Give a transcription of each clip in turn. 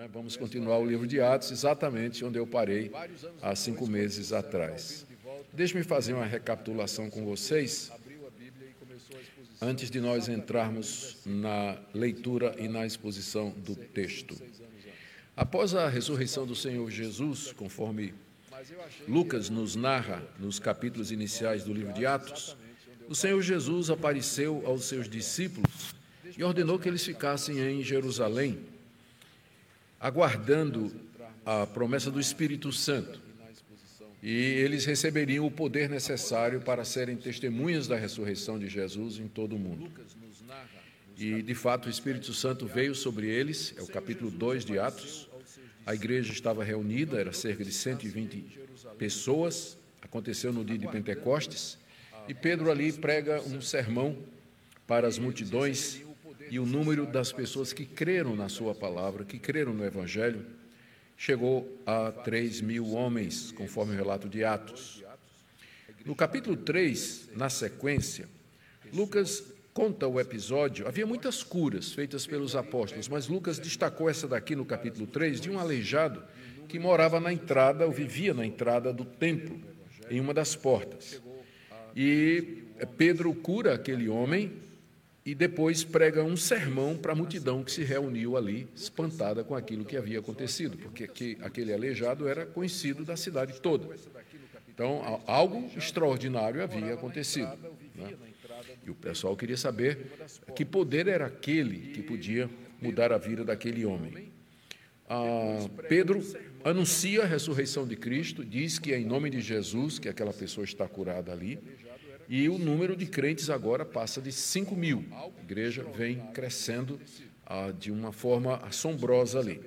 Né? Vamos continuar o livro de Atos, exatamente onde eu parei há cinco meses atrás. Deixe-me fazer uma recapitulação com vocês, antes de nós entrarmos na leitura e na exposição do texto. Após a ressurreição do Senhor Jesus, conforme Lucas nos narra nos capítulos iniciais do livro de Atos, o Senhor Jesus apareceu aos seus discípulos e ordenou que eles ficassem em Jerusalém, aguardando a promessa do Espírito Santo e eles receberiam o poder necessário para serem testemunhas da ressurreição de Jesus em todo o mundo. E, de fato, o Espírito Santo veio sobre eles, é o capítulo 2 de Atos. A igreja estava reunida, era cerca de 120 pessoas, aconteceu no dia de Pentecostes, e Pedro ali prega um sermão para as multidões, e o número das pessoas que creram na sua palavra, que creram no Evangelho, chegou a 3 mil homens, conforme o relato de Atos. No capítulo 3, na sequência, Lucas conta o episódio. Havia muitas curas feitas pelos apóstolos, mas Lucas destacou essa daqui no capítulo 3, de um aleijado que morava na entrada, ou vivia na entrada do templo, em uma das portas. E Pedro cura aquele homem e depois prega um sermão para a multidão que se reuniu ali, espantada com aquilo que havia acontecido, porque aquele aleijado era conhecido da cidade toda. Então, algo extraordinário havia acontecido. Né? E o pessoal queria saber que poder era aquele que podia mudar a vida daquele homem. Ah, Pedro anuncia a ressurreição de Cristo, diz que é em nome de Jesus que aquela pessoa está curada ali e o número de crentes agora passa de 5 mil. A igreja vem crescendo ah, de uma forma assombrosa ali.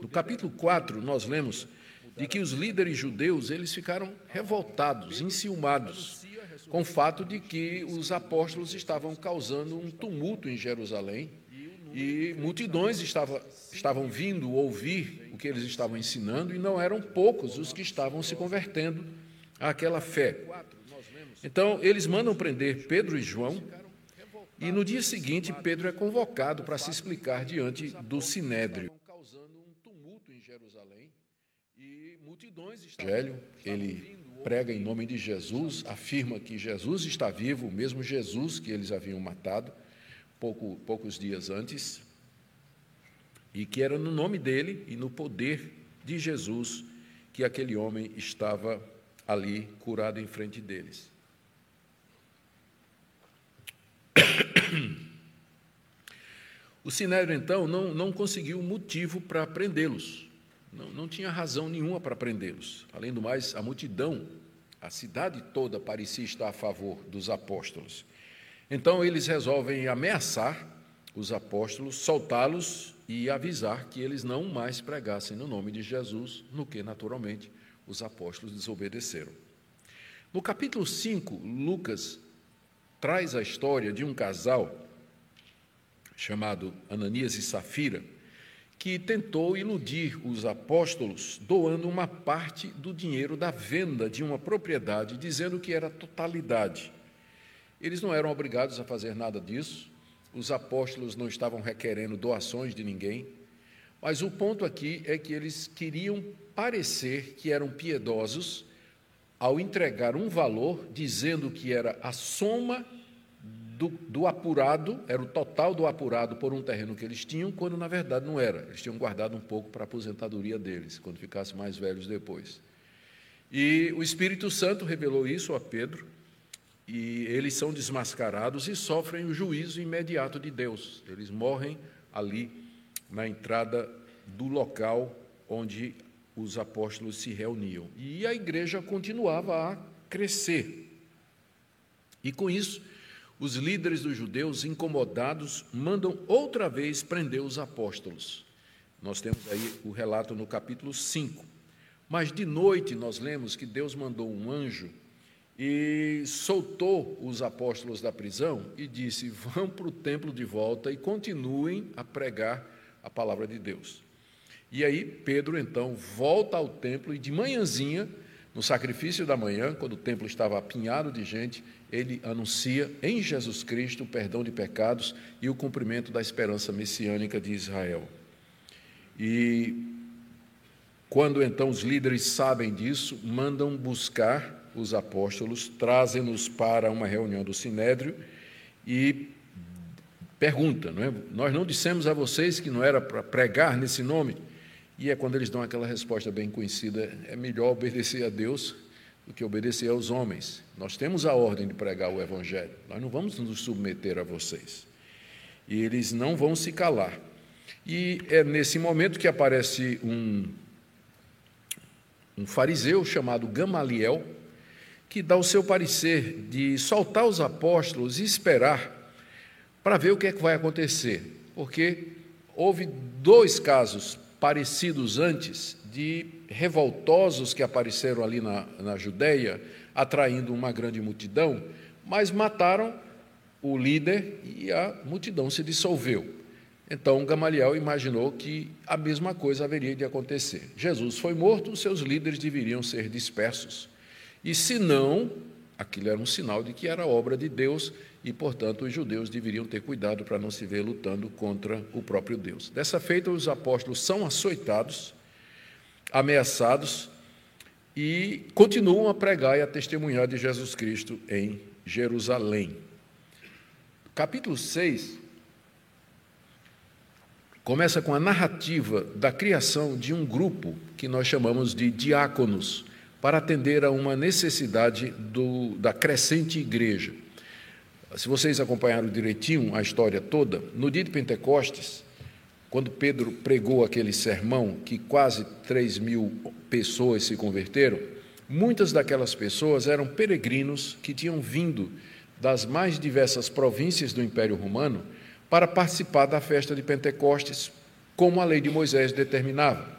No capítulo 4, nós lemos de que os líderes judeus eles ficaram revoltados, enciumados, com o fato de que os apóstolos estavam causando um tumulto em Jerusalém e multidões estavam, estavam vindo ouvir o que eles estavam ensinando e não eram poucos os que estavam se convertendo àquela fé. Então, eles mandam prender Pedro e João, e no dia seguinte, Pedro é convocado para se explicar diante do sinédrio. Evangelho, ele prega em nome de Jesus, afirma que Jesus está vivo, o mesmo Jesus que eles haviam matado pouco, poucos dias antes, e que era no nome dele e no poder de Jesus que aquele homem estava ali curado em frente deles. O Sinédrio, então, não, não conseguiu motivo para prendê-los. Não, não tinha razão nenhuma para prendê-los. Além do mais, a multidão, a cidade toda parecia estar a favor dos apóstolos. Então, eles resolvem ameaçar os apóstolos, soltá-los e avisar que eles não mais pregassem no nome de Jesus, no que, naturalmente, os apóstolos desobedeceram. No capítulo 5, Lucas traz a história de um casal chamado Ananias e Safira, que tentou iludir os apóstolos doando uma parte do dinheiro da venda de uma propriedade, dizendo que era totalidade. Eles não eram obrigados a fazer nada disso, os apóstolos não estavam requerendo doações de ninguém, mas o ponto aqui é que eles queriam parecer que eram piedosos ao entregar um valor, dizendo que era a soma do, do, apurado, era o total do apurado por um terreno que eles tinham, quando na verdade não era. Eles tinham guardado um pouco para a aposentadoria deles, quando ficassem mais velhos depois. E o Espírito Santo revelou isso a Pedro, e eles são desmascarados e sofrem o juízo imediato de Deus. Eles morrem ali na entrada do local onde os apóstolos se reuniam. E a igreja continuava a crescer. E com isso, os líderes dos judeus, incomodados, mandam outra vez prender os apóstolos. Nós temos aí o relato no capítulo 5. Mas de noite nós lemos que Deus mandou um anjo e soltou os apóstolos da prisão e disse: Vão para o templo de volta e continuem a pregar a palavra de Deus. E aí Pedro então volta ao templo e de manhãzinha, no sacrifício da manhã, quando o templo estava apinhado de gente, ele anuncia em Jesus Cristo o perdão de pecados e o cumprimento da esperança messiânica de Israel. E quando então os líderes sabem disso, mandam buscar os apóstolos, trazem-nos para uma reunião do sinédrio e pergunta, não é? Nós não dissemos a vocês que não era para pregar nesse nome? E é quando eles dão aquela resposta bem conhecida: é melhor obedecer a Deus do que obedecer aos homens. Nós temos a ordem de pregar o Evangelho, nós não vamos nos submeter a vocês. E eles não vão se calar. E é nesse momento que aparece um, um fariseu chamado Gamaliel, que dá o seu parecer de soltar os apóstolos e esperar para ver o que é que vai acontecer, porque houve dois casos parecidos antes de revoltosos que apareceram ali na, na Judéia, atraindo uma grande multidão, mas mataram o líder e a multidão se dissolveu. Então Gamaliel imaginou que a mesma coisa haveria de acontecer. Jesus foi morto, seus líderes deveriam ser dispersos. E se não, aquilo era um sinal de que era obra de Deus e, portanto, os judeus deveriam ter cuidado para não se ver lutando contra o próprio Deus. Dessa feita, os apóstolos são açoitados, ameaçados e continuam a pregar e a testemunhar de Jesus Cristo em Jerusalém. Capítulo 6 começa com a narrativa da criação de um grupo que nós chamamos de diáconos, para atender a uma necessidade do, da crescente igreja. Se vocês acompanharam direitinho a história toda, no dia de Pentecostes, quando Pedro pregou aquele sermão, que quase 3 mil pessoas se converteram, muitas daquelas pessoas eram peregrinos que tinham vindo das mais diversas províncias do Império Romano para participar da festa de Pentecostes, como a lei de Moisés determinava.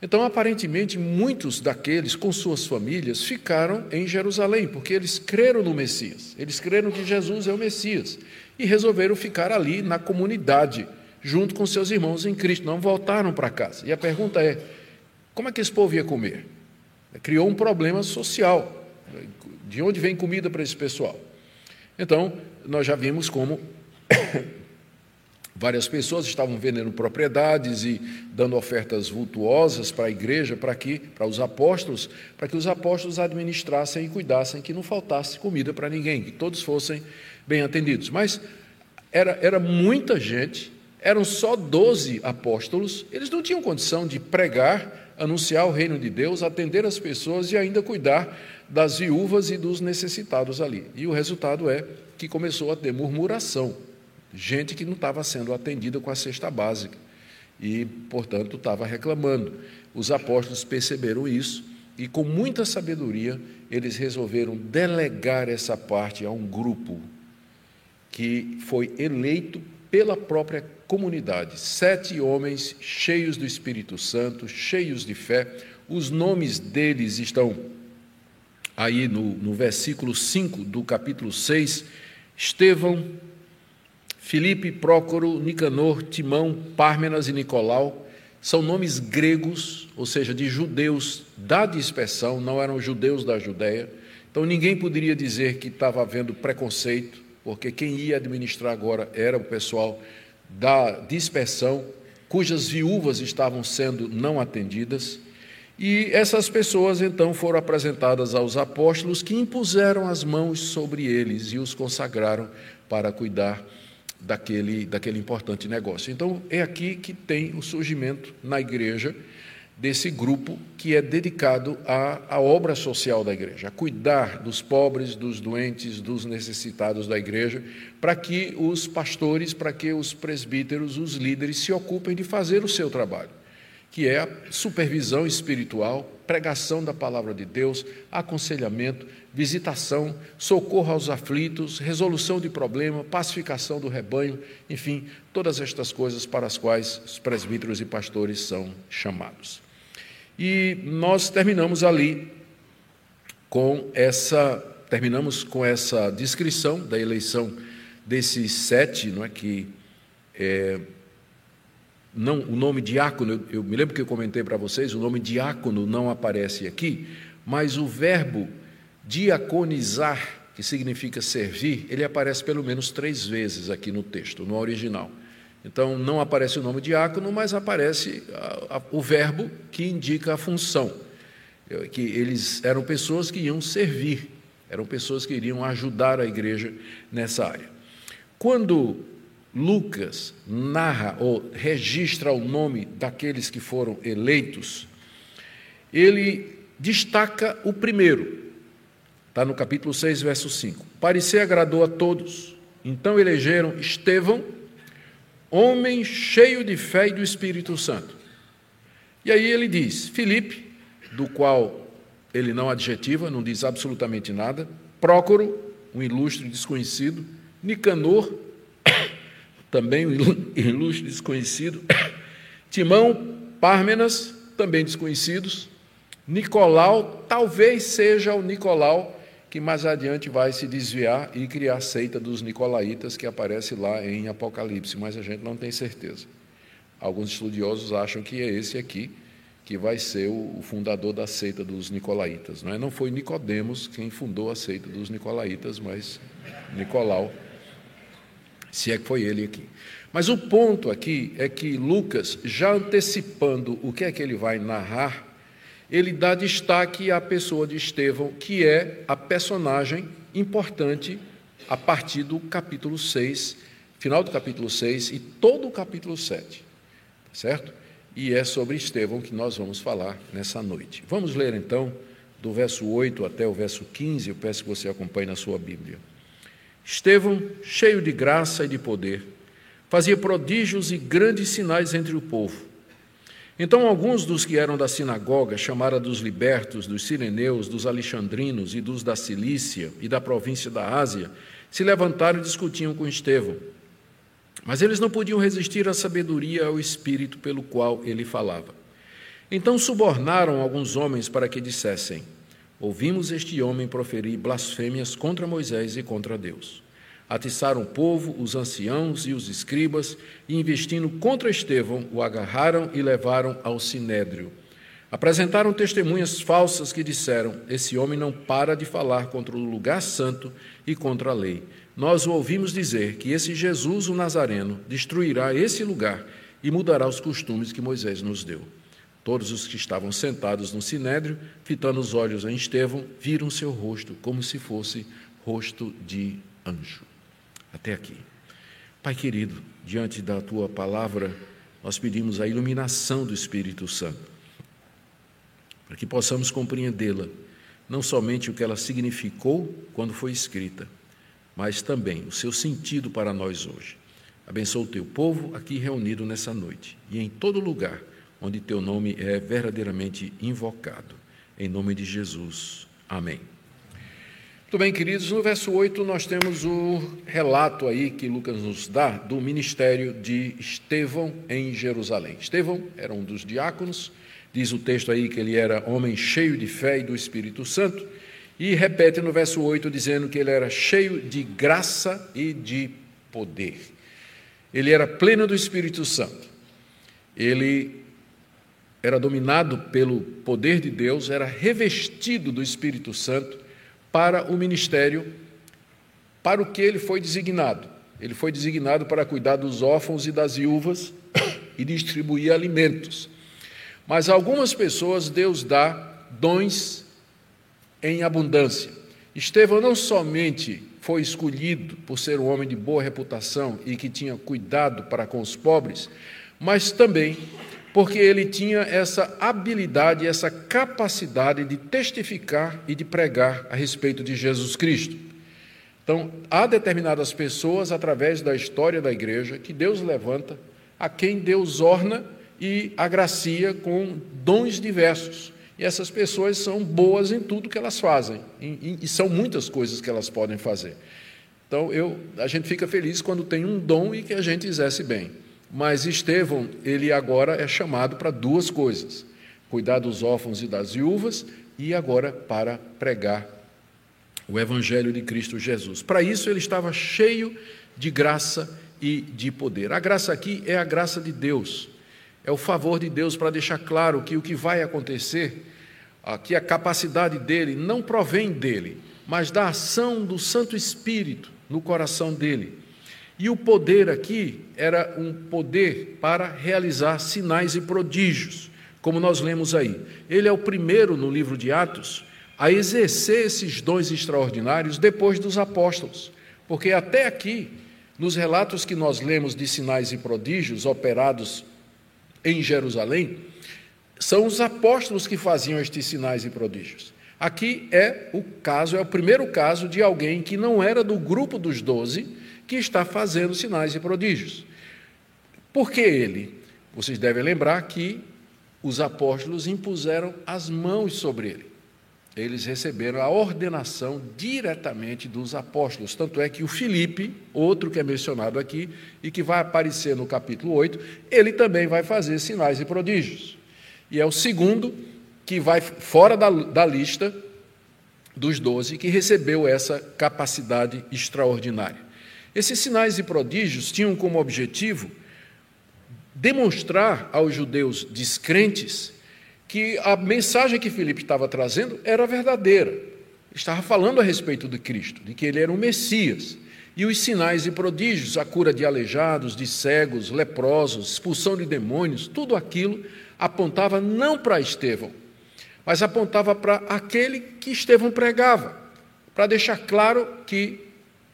Então, aparentemente, muitos daqueles, com suas famílias, ficaram em Jerusalém, porque eles creram no Messias, eles creram que Jesus é o Messias, e resolveram ficar ali na comunidade, junto com seus irmãos em Cristo, não voltaram para casa. E a pergunta é: como é que esse povo ia comer? Criou um problema social. De onde vem comida para esse pessoal? Então, nós já vimos como Várias pessoas estavam vendendo propriedades e dando ofertas vultuosas para a igreja, para que, para os apóstolos, para que os apóstolos administrassem e cuidassem que não faltasse comida para ninguém, que todos fossem bem atendidos. Mas era, era muita gente, eram só doze apóstolos, eles não tinham condição de pregar, anunciar o reino de Deus, atender as pessoas e ainda cuidar das viúvas e dos necessitados ali. E o resultado é que começou a ter murmuração gente que não estava sendo atendida com a cesta básica e, portanto, estava reclamando. Os apóstolos perceberam isso e, com muita sabedoria, eles resolveram delegar essa parte a um grupo que foi eleito pela própria comunidade. Sete homens cheios do Espírito Santo, cheios de fé. Os nomes deles estão aí no, no versículo 5 do capítulo 6. Estevão, Filipe, Prócoro, Nicanor, Timão, Pármenas e Nicolau são nomes gregos, ou seja, de judeus da dispersão, não eram judeus da Judéia. Então ninguém poderia dizer que estava havendo preconceito, porque quem ia administrar agora era o pessoal da dispersão, cujas viúvas estavam sendo não atendidas. E essas pessoas então foram apresentadas aos apóstolos, que impuseram as mãos sobre eles e os consagraram para cuidar daquele, daquele importante negócio. Então, é aqui que tem o surgimento na igreja desse grupo que é dedicado à, à obra social da igreja, a cuidar dos pobres, dos doentes, dos necessitados da igreja, para que os pastores, para que os presbíteros, os líderes se ocupem de fazer o seu trabalho que é a supervisão espiritual, pregação da palavra de Deus, aconselhamento, visitação, socorro aos aflitos, resolução de problema, pacificação do rebanho, enfim, todas estas coisas para as quais os presbíteros e pastores são chamados. E nós terminamos ali com essa terminamos com essa descrição da eleição desses sete, não é que é, não, o nome diácono, eu, eu me lembro que eu comentei para vocês, o nome diácono não aparece aqui, mas o verbo diaconizar, que significa servir, ele aparece pelo menos três vezes aqui no texto, no original. Então, não aparece o nome diácono, mas aparece a, a, o verbo que indica a função. Que eles eram pessoas que iam servir, eram pessoas que iriam ajudar a igreja nessa área. Quando Lucas narra ou registra o nome daqueles que foram eleitos, ele destaca o primeiro, está no capítulo 6, verso 5. Parecer agradou a todos, então elegeram Estevão, homem cheio de fé e do Espírito Santo. E aí ele diz: Filipe, do qual ele não adjetiva, não diz absolutamente nada, Prócoro, um ilustre desconhecido, Nicanor, também um ilustre desconhecido, Timão, Pármenas, também desconhecidos, Nicolau, talvez seja o Nicolau que mais adiante vai se desviar e criar a seita dos nicolaítas que aparece lá em Apocalipse, mas a gente não tem certeza. Alguns estudiosos acham que é esse aqui que vai ser o fundador da seita dos nicolaítas. Não, é? não foi Nicodemos quem fundou a seita dos nicolaítas, mas Nicolau, se é que foi ele aqui. Mas o ponto aqui é que Lucas, já antecipando o que é que ele vai narrar, ele dá destaque à pessoa de Estevão, que é a personagem importante a partir do capítulo 6, final do capítulo 6 e todo o capítulo 7. Certo? E é sobre Estevão que nós vamos falar nessa noite. Vamos ler então do verso 8 até o verso 15, eu peço que você acompanhe na sua Bíblia. Estevão, cheio de graça e de poder, fazia prodígios e grandes sinais entre o povo. Então, alguns dos que eram da sinagoga, chamada dos libertos, dos sireneus, dos alexandrinos e dos da Cilícia e da província da Ásia, se levantaram e discutiam com Estevão. Mas eles não podiam resistir à sabedoria e ao espírito pelo qual ele falava. Então subornaram alguns homens para que dissessem: Ouvimos este homem proferir blasfêmias contra Moisés e contra Deus atiçaram o povo, os anciãos e os escribas, e investindo contra Estevão, o agarraram e levaram ao sinédrio. Apresentaram testemunhas falsas que disseram: Esse homem não para de falar contra o lugar santo e contra a lei. Nós o ouvimos dizer que esse Jesus, o Nazareno, destruirá esse lugar e mudará os costumes que Moisés nos deu. Todos os que estavam sentados no sinédrio, fitando os olhos em Estevão, viram seu rosto como se fosse rosto de anjo até aqui. Pai querido, diante da tua palavra, nós pedimos a iluminação do Espírito Santo, para que possamos compreendê-la, não somente o que ela significou quando foi escrita, mas também o seu sentido para nós hoje. Abençoa o teu povo aqui reunido nessa noite e em todo lugar onde teu nome é verdadeiramente invocado. Em nome de Jesus. Amém. Muito bem, queridos, no verso 8 nós temos o relato aí que Lucas nos dá do ministério de Estevão em Jerusalém. Estevão era um dos diáconos, diz o texto aí que ele era homem cheio de fé e do Espírito Santo, e repete no verso 8 dizendo que ele era cheio de graça e de poder. Ele era pleno do Espírito Santo. Ele era dominado pelo poder de Deus, era revestido do Espírito Santo para o ministério para o que ele foi designado. Ele foi designado para cuidar dos órfãos e das viúvas e distribuir alimentos. Mas algumas pessoas Deus dá dons em abundância. Estevão não somente foi escolhido por ser um homem de boa reputação e que tinha cuidado para com os pobres, mas também porque ele tinha essa habilidade, essa capacidade de testificar e de pregar a respeito de Jesus Cristo. Então, há determinadas pessoas, através da história da igreja, que Deus levanta, a quem Deus orna e agracia com dons diversos. E essas pessoas são boas em tudo que elas fazem, e, são muitas coisas que elas podem fazer. Então, eu, a gente fica feliz quando tem um dom e que a gente exerce bem. Mas Estevão, ele agora é chamado para duas coisas: cuidar dos órfãos e das viúvas e agora para pregar o evangelho de Cristo Jesus. Para isso ele estava cheio de graça e de poder. A graça aqui é a graça de Deus. É o favor de Deus para deixar claro que o que vai acontecer, que a capacidade dele não provém dele, mas da ação do Santo Espírito no coração dele. E o poder aqui era um poder para realizar sinais e prodígios, como nós lemos aí. Ele é o primeiro no livro de Atos a exercer esses dons extraordinários depois dos apóstolos, porque até aqui, nos relatos que nós lemos de sinais e prodígios operados em Jerusalém, são os apóstolos que faziam estes sinais e prodígios. Aqui é o caso, é o primeiro caso de alguém que não era do grupo dos doze, que está fazendo sinais e prodígios. Por que ele? Vocês devem lembrar que os apóstolos impuseram as mãos sobre ele. Eles receberam a ordenação diretamente dos apóstolos. Tanto é que o Filipe, outro que é mencionado aqui e que vai aparecer no capítulo 8, ele também vai fazer sinais e prodígios. E é o segundo que vai fora da, da lista dos doze que recebeu essa capacidade extraordinária. Esses sinais e prodígios tinham como objetivo demonstrar aos judeus descrentes que a mensagem que Filipe estava trazendo era verdadeira. Estava falando a respeito de Cristo, de que ele era o Messias. E os sinais e prodígios, a cura de aleijados, de cegos, leprosos, expulsão de demônios, tudo aquilo apontava não para Estevão, mas apontava para aquele que Estevão pregava, para deixar claro que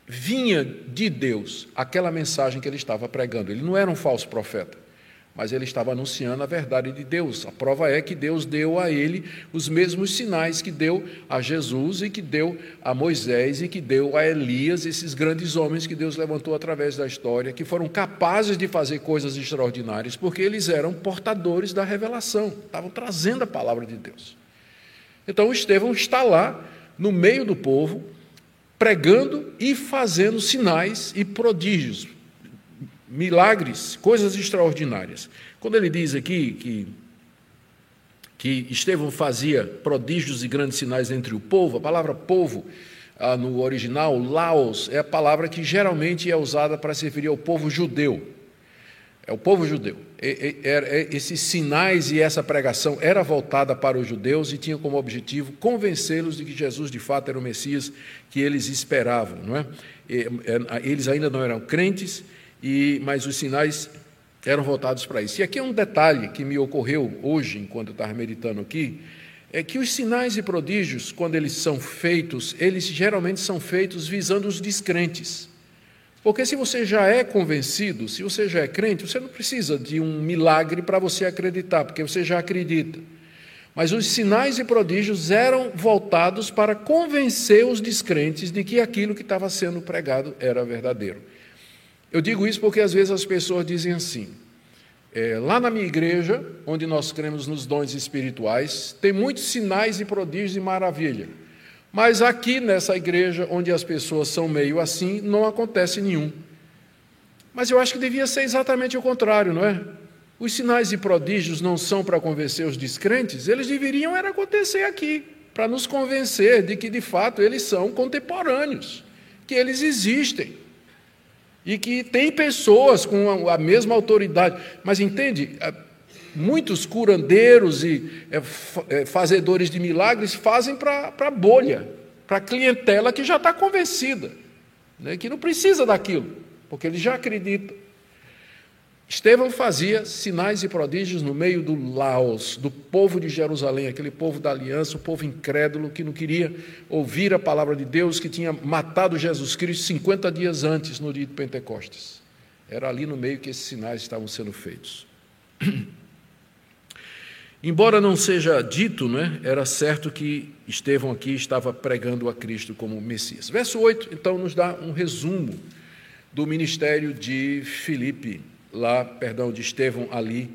vinha de Deus aquela mensagem que ele estava pregando. Ele não era um falso profeta, mas ele estava anunciando a verdade de Deus. A prova é que Deus deu a ele os mesmos sinais que deu a Jesus e que deu a Moisés e que deu a Elias, esses grandes homens que Deus levantou através da história, que foram capazes de fazer coisas extraordinárias, porque eles eram portadores da revelação, estavam trazendo a palavra de Deus. Então Estevão está lá no meio do povo, pregando e fazendo sinais e prodígios, milagres, coisas extraordinárias. Quando ele diz aqui que, que Estevão fazia prodígios e grandes sinais entre o povo, a palavra povo ah, no original, Laos, é a palavra que geralmente é usada para se referir ao povo judeu. É o povo judeu. Esses sinais e essa pregação era voltada para os judeus e tinha como objetivo convencê-los de que Jesus de fato era o Messias que eles esperavam. Não é? é eles ainda não eram crentes, mas os sinais eram voltados para isso. E aqui é um detalhe que me ocorreu hoje, enquanto eu estava meditando aqui, é que os sinais e prodígios, quando eles são feitos, eles geralmente são feitos visando os descrentes. Porque se você já é convencido, se você já é crente, você não precisa de um milagre para você acreditar, porque você já acredita. Mas os sinais e prodígios eram voltados para convencer os descrentes de que aquilo que estava sendo pregado era verdadeiro. Eu digo isso porque às vezes as pessoas dizem assim: é, lá na minha igreja, onde nós cremos nos dons espirituais, tem muitos sinais e prodígios e maravilha. Mas aqui nessa igreja, onde as pessoas são meio assim, não acontece nenhum. Mas eu acho que devia ser exatamente o contrário, não é? Os sinais e prodígios não são para convencer os descrentes, eles deveriam era acontecer aqui, para nos convencer de que de fato eles são contemporâneos, que eles existem e que tem pessoas com a mesma autoridade. Mas entende? Muitos curandeiros e é, é, fazedores de milagres fazem para a bolha, para a clientela que já está convencida, né, que não precisa daquilo, porque ele já acredita. Estevão fazia sinais e prodígios no meio do Laos, do povo de Jerusalém, aquele povo da aliança, o povo incrédulo que não queria ouvir a palavra de Deus, que tinha matado Jesus Cristo 50 dias antes, no dia de Pentecostes. Era ali no meio que esses sinais estavam sendo feitos. Embora não seja dito, né, era certo que Estevão aqui estava pregando a Cristo como Messias. Verso 8, então, nos dá um resumo do ministério de Filipe, lá, perdão, de Estevão ali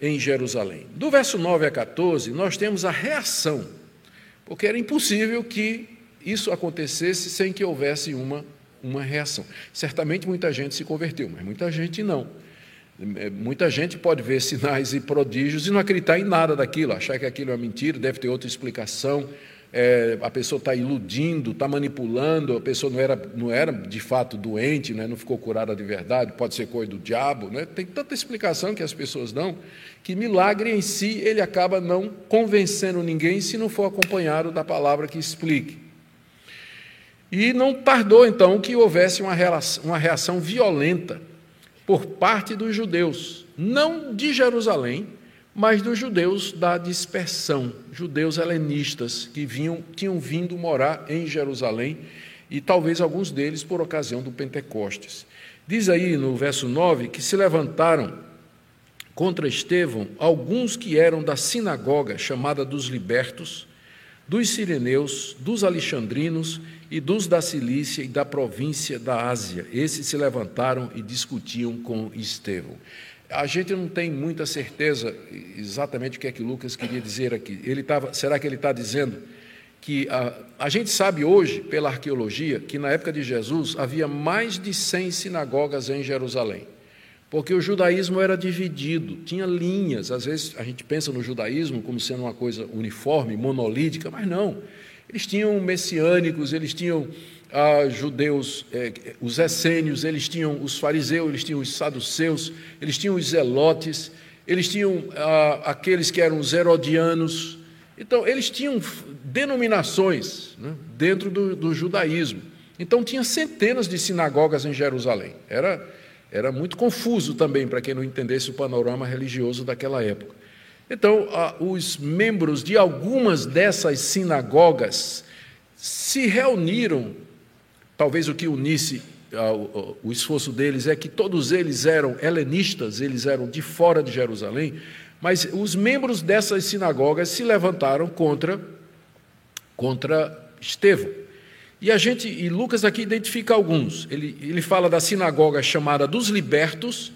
em Jerusalém. Do verso 9 a 14, nós temos a reação, porque era impossível que isso acontecesse sem que houvesse uma, uma reação. Certamente muita gente se converteu, mas muita gente não. É, muita gente pode ver sinais e prodígios e não acreditar em nada daquilo, achar que aquilo é mentira, deve ter outra explicação. É, a pessoa está iludindo, está manipulando, a pessoa não era, não era de fato doente, né, não ficou curada de verdade, pode ser coisa do diabo. Né, tem tanta explicação que as pessoas dão, que milagre em si ele acaba não convencendo ninguém se não for acompanhado da palavra que explique. E não tardou, então, que houvesse uma reação, uma reação violenta por parte dos judeus, não de Jerusalém, mas dos judeus da dispersão, judeus helenistas que vinham, tinham vindo morar em Jerusalém e talvez alguns deles por ocasião do Pentecostes. Diz aí no verso 9 que se levantaram contra Estevão alguns que eram da sinagoga chamada dos libertos, dos sireneus, dos alexandrinos e dos da Cilícia e da província da Ásia. Esses se levantaram e discutiam com Estevão. A gente não tem muita certeza exatamente o que é que Lucas queria dizer aqui. Ele tava, será que ele está dizendo que a, a gente sabe hoje, pela arqueologia, que na época de Jesus havia mais de 100 sinagogas em Jerusalém. Porque o judaísmo era dividido, tinha linhas. Às vezes a gente pensa no judaísmo como sendo uma coisa uniforme, monolítica, mas não. Eles tinham messiânicos, eles tinham ah, judeus, eh, os essênios, eles tinham os fariseus, eles tinham os saduceus, eles tinham os zelotes, eles tinham ah, aqueles que eram os herodianos. Então, eles tinham denominações né, dentro do, do, judaísmo. Então, tinha centenas de sinagogas em Jerusalém. Era, era muito confuso também para quem não entendesse o panorama religioso daquela época. Então, os membros de algumas dessas sinagogas se reuniram Talvez o que unisse o esforço deles é que todos eles eram helenistas, eles eram de fora de Jerusalém, mas os membros dessas sinagogas se levantaram contra contra Estevão. E a gente, e Lucas aqui identifica alguns. Ele, ele fala da sinagoga chamada dos libertos,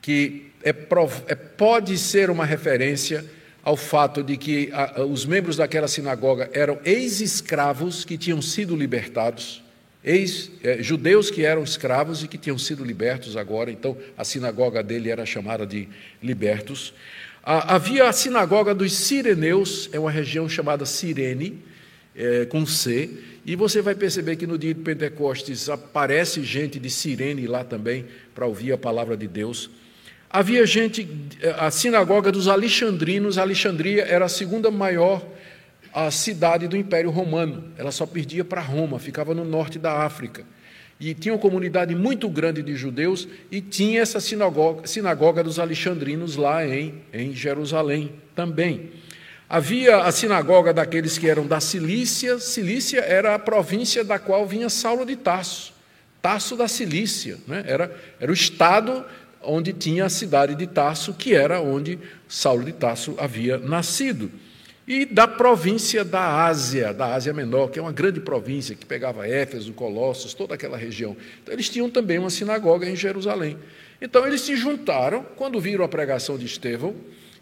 que é, é pode ser uma referência ao fato de que a, os membros daquela sinagoga eram ex-escravos que tinham sido libertados ex, é, que eram escravos e que tinham sido libertos agora, então a sinagoga dele era chamada de libertos. Ah, havia a sinagoga dos Sireneus, é uma região chamada Cirene, é, com C, e você vai perceber que no dia de Pentecostes aparece gente de Cirene lá também para ouvir a palavra de Deus. Havia gente, a sinagoga dos Alexandrinos, Alexandria era a segunda maior a cidade do Império Romano. Ela só perdia para Roma, ficava no norte da África. E tinha uma comunidade muito grande de judeus e tinha essa sinagoga, sinagoga dos alexandrinos lá em, em Jerusalém também. Havia a sinagoga daqueles que eram da Cilícia. Cilícia era a província da qual vinha Saulo de Tarso. Tarso da Cilícia. Né? Era, era o estado onde tinha a cidade de Tarso, que era onde Saulo de Tarso havia nascido e da província da Ásia, da Ásia Menor, que é uma grande província que pegava Éfeso, Colossos, toda aquela região. Então, eles tinham também uma sinagoga em Jerusalém. Então, eles se juntaram quando viram a pregação de Estevão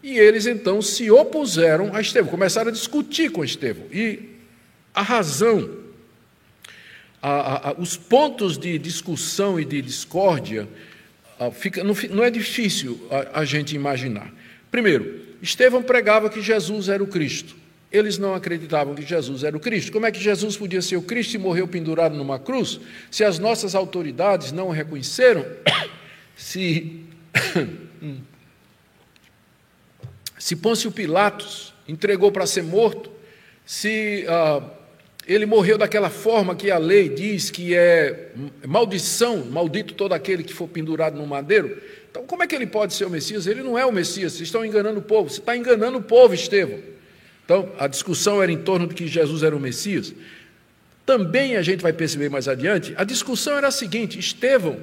e eles então se opuseram a Estevão, começaram a discutir com Estevão. E a razão, a, a, os pontos de discussão e de discórdia, fica, não, não, é difícil a, a gente imaginar. Primeiro, Estevão pregava que Jesus era o Cristo. Eles não acreditavam que Jesus era o Cristo. Como é que Jesus podia ser o Cristo e morreu pendurado numa cruz? Se as nossas autoridades não o reconheceram, se, se Pôncio Pilatos entregou para ser morto, se uh, ele morreu daquela forma que a lei diz que é maldição, maldito todo aquele que for pendurado no madeiro, então, como é que ele pode ser o Messias? Ele não é o Messias, vocês estão enganando o povo. Você está enganando o povo, Estevão. Então, a discussão era em torno de que Jesus era o Messias. Também a gente vai perceber mais adiante, a discussão era a seguinte: Estevão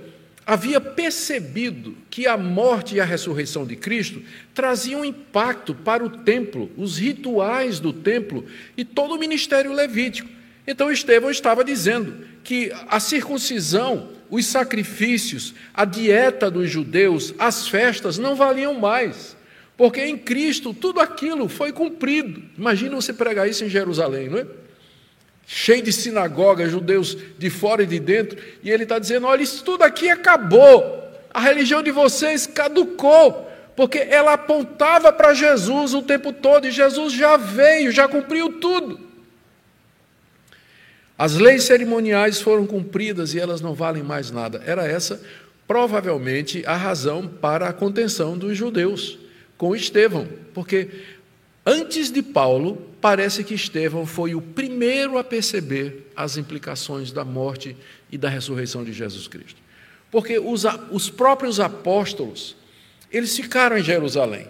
havia percebido que a morte e a ressurreição de Cristo traziam impacto para o templo, os rituais do templo e todo o ministério levítico. Então Estevão estava dizendo que a circuncisão os sacrifícios, a dieta dos judeus, as festas não valiam mais, porque em Cristo tudo aquilo foi cumprido. Imagina você pregar isso em Jerusalém, não é? Cheio de sinagogas, judeus de fora e de dentro, e ele está dizendo: olha, isso tudo aqui acabou, a religião de vocês caducou, porque ela apontava para Jesus o tempo todo, e Jesus já veio, já cumpriu tudo. As leis cerimoniais foram cumpridas e elas não valem mais nada. Era essa, provavelmente, a razão para a contenção dos judeus com Estevão, porque antes de Paulo, parece que Estevão foi o primeiro a perceber as implicações da morte e da ressurreição de Jesus Cristo. Porque os, os próprios apóstolos, eles ficaram em Jerusalém.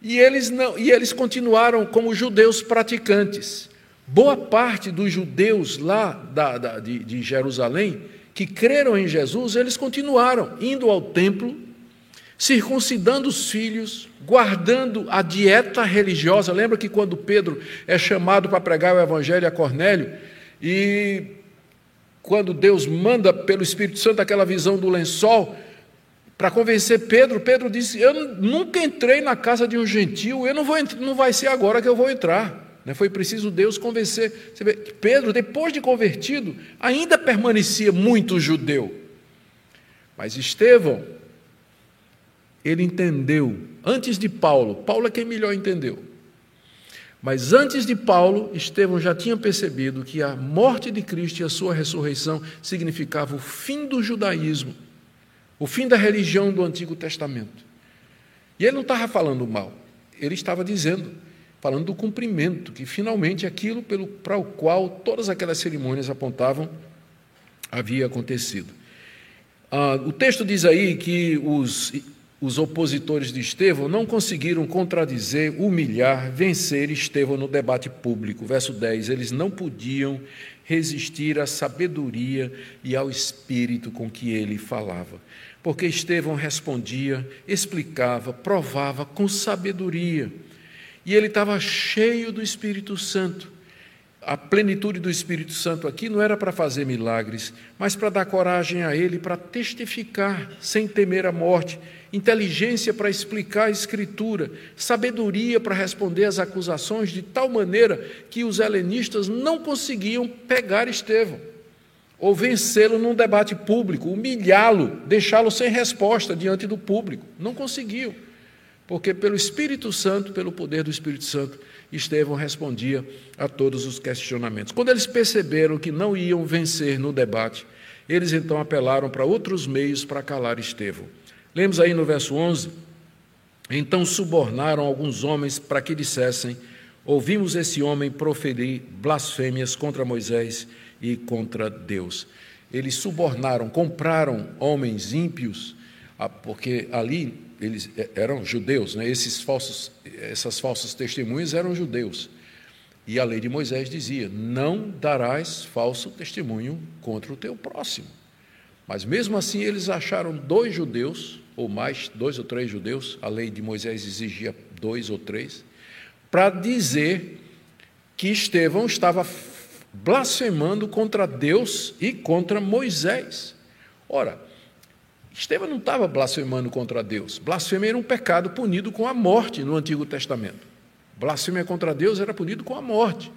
E eles, não, e eles continuaram como judeus praticantes. Boa parte dos judeus lá da, da, de, de Jerusalém, que creram em Jesus, eles continuaram indo ao templo, circuncidando os filhos, guardando a dieta religiosa. Lembra que quando Pedro é chamado para pregar o evangelho a Cornélio, e quando Deus manda pelo Espírito Santo aquela visão do lençol, para convencer Pedro, Pedro disse: Eu nunca entrei na casa de um gentil, eu não vou não vai ser agora que eu vou entrar. Né, foi preciso Deus convencer. Pedro, depois de convertido, ainda permanecia muito judeu. Mas Estevão, ele entendeu, antes de Paulo, Paulo é quem melhor entendeu. Mas antes de Paulo, Estevão já tinha percebido que a morte de Cristo e a sua ressurreição significava o fim do judaísmo, o fim da religião do Antigo Testamento. E ele não estava falando mal, ele estava dizendo falando do cumprimento, que finalmente aquilo pelo, para o qual todas aquelas cerimônias apontavam havia acontecido. Ah, o texto diz aí que os, os opositores de Estevão não conseguiram contradizer, humilhar, vencer Estevão no debate público. Verso 10: eles não podiam resistir à sabedoria e ao espírito com que ele falava. Porque Estevão respondia, explicava, provava com sabedoria e ele estava cheio do Espírito Santo. A plenitude do Espírito Santo aqui não era para fazer milagres, mas para dar coragem a ele, para testificar sem temer a morte, inteligência para explicar a Escritura, sabedoria para responder às acusações, de tal maneira que os helenistas não conseguiam pegar Estevão ou vencê-lo num debate público, humilhá-lo, deixá-lo sem resposta diante do público. Não conseguiam. Porque pelo Espírito Santo, pelo poder do Espírito Santo, Estevão respondia a todos os questionamentos. Quando eles perceberam que não iam vencer no debate, eles então apelaram para outros meios para calar Estevão. Lemos aí no verso 11: Então subornaram alguns homens para que dissessem: Ouvimos esse homem proferir blasfêmias contra Moisés e contra Deus. Eles subornaram, compraram homens ímpios, ah, porque ali eles é, eram judeus, né? Esses falsos, essas falsas testemunhas eram judeus. E a lei de Moisés dizia: não darás falso testemunho contra o teu próximo. Mas mesmo assim eles acharam dois judeus, ou mais, dois ou três judeus, a lei de Moisés exigia dois ou três, para dizer que Estevão estava blasfemando contra Deus e contra Moisés. Ora, Estevão não estava blasfemando contra Deus. Blasfêmia era um pecado punido com a morte no Antigo Testamento. Blasfêmia contra Deus era punido com a morte.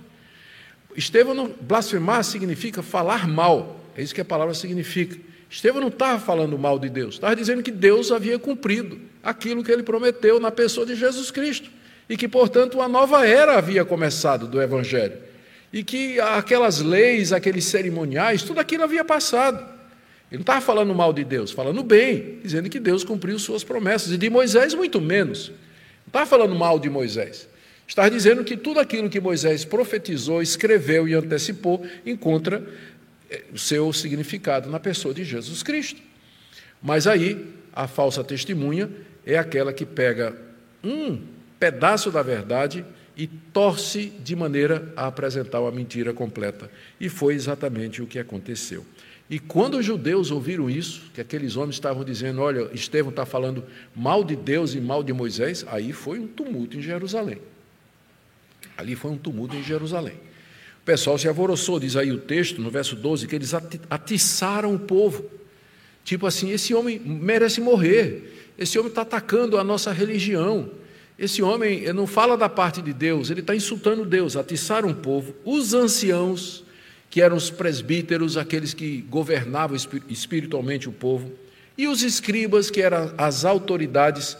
Estevão blasfemar significa falar mal. É isso que a palavra significa. Estevão não estava falando mal de Deus, estava dizendo que Deus havia cumprido aquilo que ele prometeu na pessoa de Jesus Cristo. E que, portanto, uma nova era havia começado do Evangelho. E que aquelas leis, aqueles cerimoniais, tudo aquilo havia passado. Ele não estava falando mal de Deus, falando bem, dizendo que Deus cumpriu suas promessas, e de Moisés muito menos. Não estava falando mal de Moisés. Está dizendo que tudo aquilo que Moisés profetizou, escreveu e antecipou encontra eh, o seu significado na pessoa de Jesus Cristo. Mas aí, a falsa testemunha é aquela que pega um pedaço da verdade e torce de maneira a apresentar uma mentira completa. E foi exatamente o que aconteceu. E quando os judeus ouviram isso, que aqueles homens estavam dizendo: Olha, Estevão está falando mal de Deus e mal de Moisés, aí foi um tumulto em Jerusalém. Ali foi um tumulto em Jerusalém. O pessoal se alvoroçou, diz aí o texto, no verso 12, que eles atiçaram o povo. Tipo assim: esse homem merece morrer, esse homem está atacando a nossa religião. Esse homem não fala da parte de Deus, ele está insultando Deus. Atiçaram o povo, os anciãos que eram os presbíteros, aqueles que governavam espiritualmente o povo, e os escribas, que eram as autoridades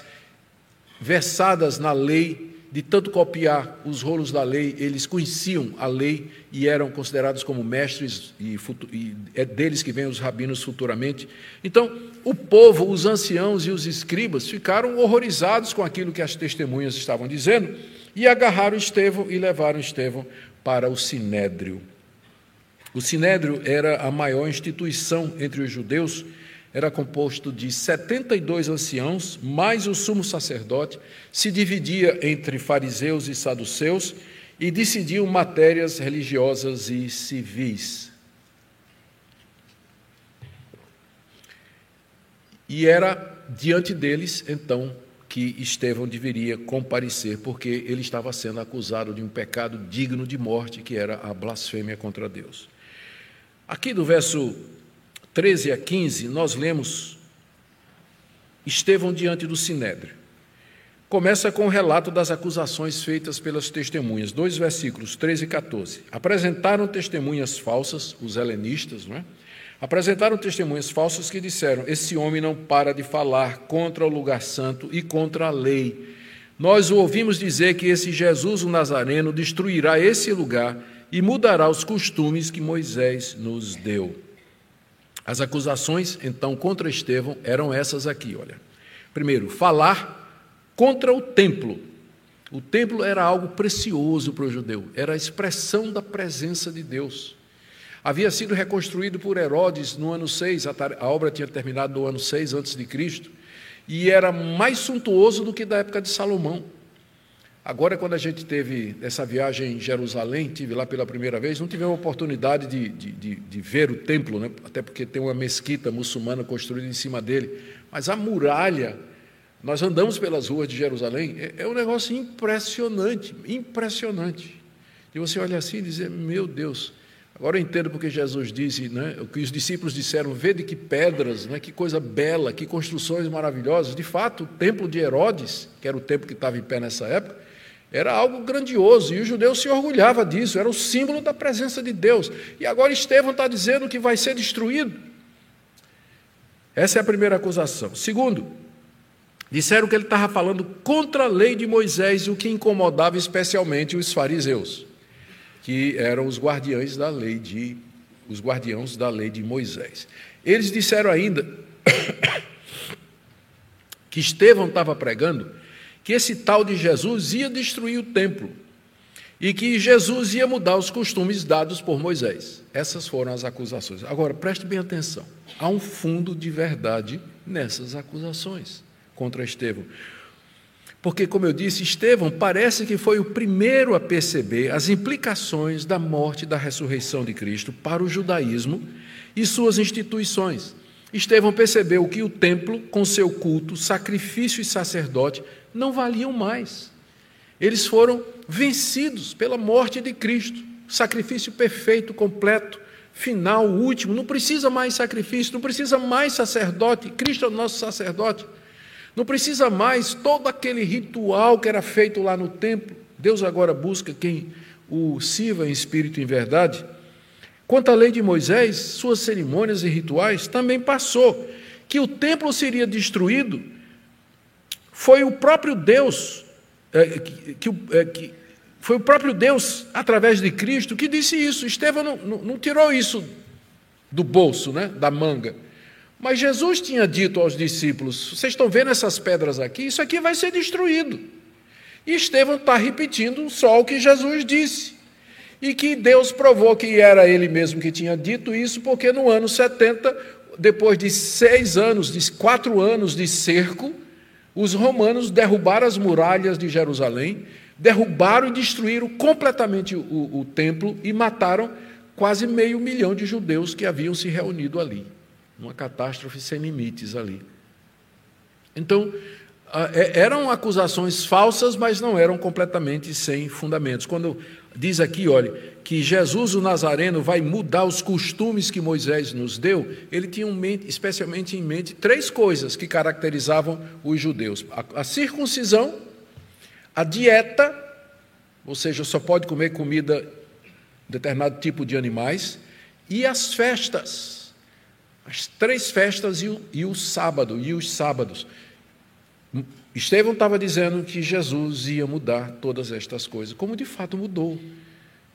versadas na lei de tanto copiar os rolos da lei, eles conheciam a lei e eram considerados como mestres, e, é deles que vêm os rabinos futuramente. Então, o povo, os anciãos e os escribas ficaram horrorizados com aquilo que as testemunhas estavam dizendo e agarraram Estevão e levaram Estevão para o sinédrio. O sinédrio era a maior instituição entre os judeus era composto de 72 anciãos, mais o sumo sacerdote, se dividia entre fariseus e saduceus e decidiam matérias religiosas e civis. E era diante deles, então, que Estevão deveria comparecer, porque ele estava sendo acusado de um pecado digno de morte, que era a blasfêmia contra Deus. Aqui do verso 13 a 15, nós lemos Estevão diante do Sinédrio. Começa com o relato das acusações feitas pelas testemunhas, dois versículos, 13 e 14. Apresentaram testemunhas falsas, os helenistas, não é? Apresentaram testemunhas falsas que disseram: Esse homem não para de falar contra o lugar santo e contra a lei. Nós o ouvimos dizer que esse Jesus, o Nazareno, destruirá esse lugar e mudará os costumes que Moisés nos deu. As acusações, então, contra Estevão eram essas aqui, olha. Primeiro, falar contra o templo. O templo era algo precioso para o judeu, era a expressão da presença de Deus. Havia sido reconstruído por Herodes no ano 6, a obra tinha terminado no ano 6 antes de Cristo, e era mais suntuoso do que da época de Salomão. Agora, quando a gente teve essa viagem em Jerusalém, tive lá pela primeira vez, não tivemos a oportunidade de, de, de, de, ver o templo, né? até porque tem uma mesquita muçulmana construída em cima dele. Mas a muralha, nós andamos pelas ruas de Jerusalém, é, é um negócio impressionante, impressionante. E você olha assim e diz: Meu Deus. Agora eu entendo porque Jesus disse, né, o que os discípulos disseram: Vê de que pedras, né, que coisa bela, que construções maravilhosas. De fato, o templo de Herodes, que era o templo que estava em pé nessa época, era algo grandioso e o judeu se orgulhava disso, era o símbolo da presença de Deus. E agora Estevão está dizendo que vai ser destruído. Essa é a primeira acusação. Segundo, disseram que ele estava falando contra a lei de Moisés, o que incomodava especialmente os fariseus, que eram os guardiães da lei de os guardiãos da lei de Moisés. Eles disseram ainda que Estevão estava pregando que esse tal de Jesus ia destruir o templo e que Jesus ia mudar os costumes dados por Moisés. Essas foram as acusações. Agora, preste bem atenção: há um fundo de verdade nessas acusações contra Estevão. Porque, como eu disse, Estevão parece que foi o primeiro a perceber as implicações da morte e da ressurreição de Cristo para o judaísmo e suas instituições. Estevão percebeu que o templo, com seu culto, sacrifício e sacerdote, não valiam mais. Eles foram vencidos pela morte de Cristo, sacrifício perfeito, completo, final, último. Não precisa mais sacrifício, não precisa mais sacerdote. Cristo é o nosso sacerdote. Não precisa mais todo aquele ritual que era feito lá no templo. Deus agora busca quem o sirva em espírito e em verdade. Quanto à lei de Moisés, suas cerimônias e rituais também passou. Que o templo seria destruído foi o próprio Deus, é, que, é, que, foi o próprio Deus, através de Cristo, que disse isso. Estevão não, não, não tirou isso do bolso, né, da manga. Mas Jesus tinha dito aos discípulos: vocês estão vendo essas pedras aqui? Isso aqui vai ser destruído. E Estevão está repetindo só o que Jesus disse. E que Deus provou que era ele mesmo que tinha dito isso, porque no ano 70, depois de seis anos, de quatro anos de cerco, os romanos derrubaram as muralhas de Jerusalém, derrubaram e destruíram completamente o, o, templo e mataram quase meio milhão de judeus que haviam se reunido ali. Uma catástrofe sem limites ali. Então, é, eram acusações falsas, mas não eram completamente sem fundamentos. Quando diz aqui, olha, que Jesus o Nazareno vai mudar os costumes que Moisés nos deu, ele tinha mente, especialmente em mente três coisas que caracterizavam os judeus: a, a circuncisão, a dieta, ou seja, só pode comer comida determinado tipo de animais, e as festas, as três festas e o, e o sábado, e os sábados. Estevão estava dizendo que Jesus ia mudar todas estas coisas, como de fato mudou.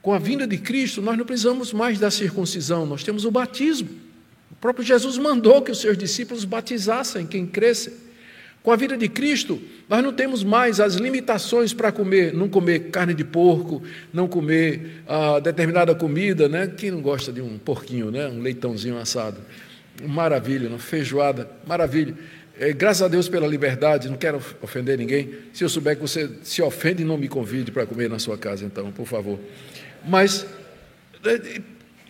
Com a vinda de Cristo, nós não precisamos mais da circuncisão, nós temos o batismo. O próprio Jesus mandou que os seus discípulos batizassem quem cresce. Com a vida de Cristo, nós não temos mais as limitações para comer, não comer carne de porco, não comer ah, determinada comida, né? Quem não gosta de um porquinho, né? Um leitãozinho assado. Maravilha, uma feijoada, maravilha. É, graças a Deus pela liberdade, não quero ofender ninguém. Se eu souber que você se ofende, não me convide para comer na sua casa, então, por favor. Mas é,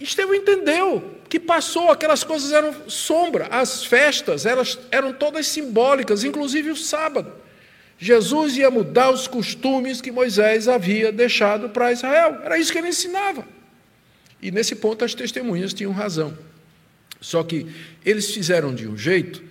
Estevão entendeu que passou, aquelas coisas eram sombra, as festas elas eram todas simbólicas, inclusive o sábado. Jesus ia mudar os costumes que Moisés havia deixado para Israel, era isso que ele ensinava. E nesse ponto as testemunhas tinham razão. Só que eles fizeram de um jeito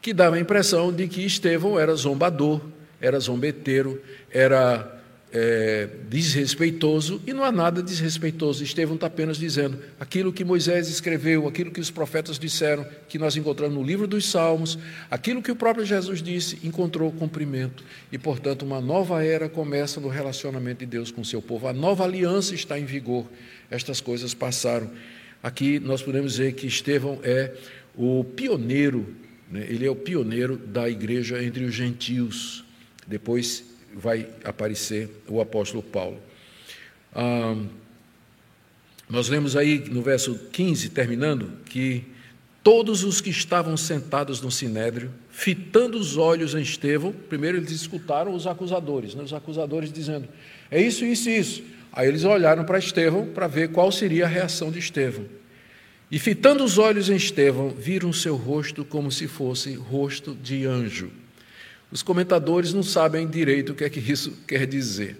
que dava a impressão de que Estevão era zombador, era zombeteiro, era é, desrespeitoso, e não há nada desrespeitoso. Estevão está apenas dizendo aquilo que Moisés escreveu, aquilo que os profetas disseram, que nós encontramos no livro dos Salmos, aquilo que o próprio Jesus disse, encontrou cumprimento. E, portanto, uma nova era começa no relacionamento de Deus com o seu povo. A nova aliança está em vigor. Estas coisas passaram. Aqui nós podemos dizer que Estevão é o pioneiro né? Ele é o pioneiro da igreja entre os gentios. Depois vai aparecer o apóstolo Paulo. Ah, nós lemos aí no verso 15, terminando, que todos os que estavam sentados no sinédrio, fitando os olhos em Estevão, primeiro eles escutaram os acusadores, né? os acusadores dizendo: é isso, isso isso. Aí eles olharam para Estevão para ver qual seria a reação de Estevão. E fitando os olhos em Estevão, viram seu rosto como se fosse rosto de anjo. Os comentadores não sabem direito o que é que isso quer dizer,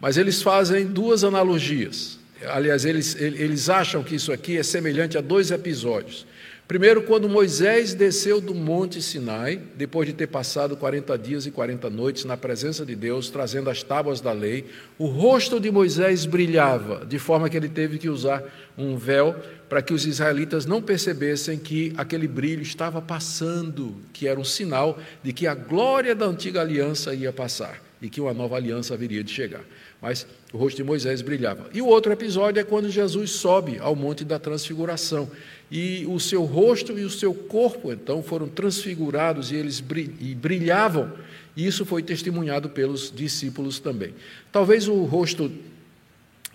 mas eles fazem duas analogias. Aliás, eles, eles acham que isso aqui é semelhante a dois episódios. Primeiro, quando Moisés desceu do Monte Sinai, depois de ter passado 40 dias e 40 noites na presença de Deus, trazendo as tábuas da lei, o rosto de Moisés brilhava, de forma que ele teve que usar um véu para que os israelitas não percebessem que aquele brilho estava passando, que era um sinal de que a glória da antiga aliança ia passar e que uma nova aliança haveria de chegar. Mas o rosto de Moisés brilhava. E o outro episódio é quando Jesus sobe ao Monte da Transfiguração e o seu rosto e o seu corpo então foram transfigurados e eles brilhavam, e isso foi testemunhado pelos discípulos também. Talvez o rosto,